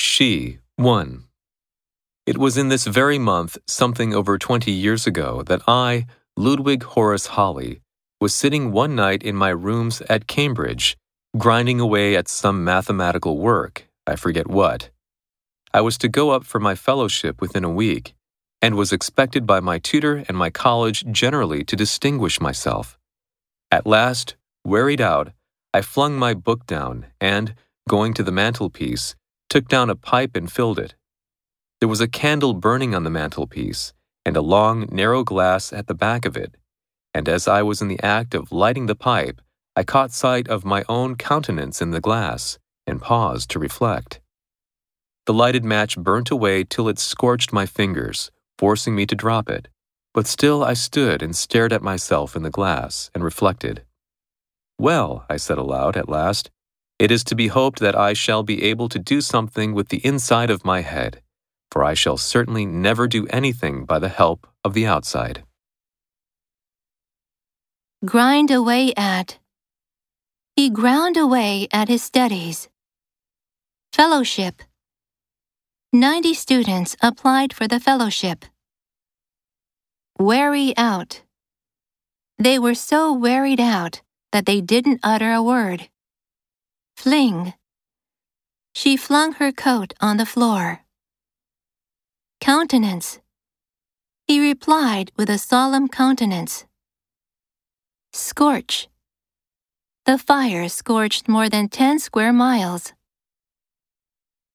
She, 1. It was in this very month, something over 20 years ago, that I, Ludwig Horace Holly, was sitting one night in my rooms at Cambridge, grinding away at some mathematical work, I forget what. I was to go up for my fellowship within a week, and was expected by my tutor and my college generally to distinguish myself. At last, wearied out, I flung my book down and, going to the mantelpiece, took down a pipe and filled it. There was a candle burning on the mantelpiece, and a long, narrow glass at the back of it, and as I was in the act of lighting the pipe, I caught sight of my own countenance in the glass, and paused to reflect. The lighted match burnt away till it scorched my fingers, forcing me to drop it, but still I stood and stared at myself in the glass and reflected. Well, I said aloud at last, it is to be hoped that I shall be able to do something with the inside of my head for I shall certainly never do anything by the help of the outside. Grind away at. He ground away at his studies. Fellowship. 90 students applied for the fellowship. Weary out. They were so wearied out that they didn't utter a word. Fling. She flung her coat on the floor countenance. He replied with a solemn countenance. Scorch. The fire scorched more than ten square miles.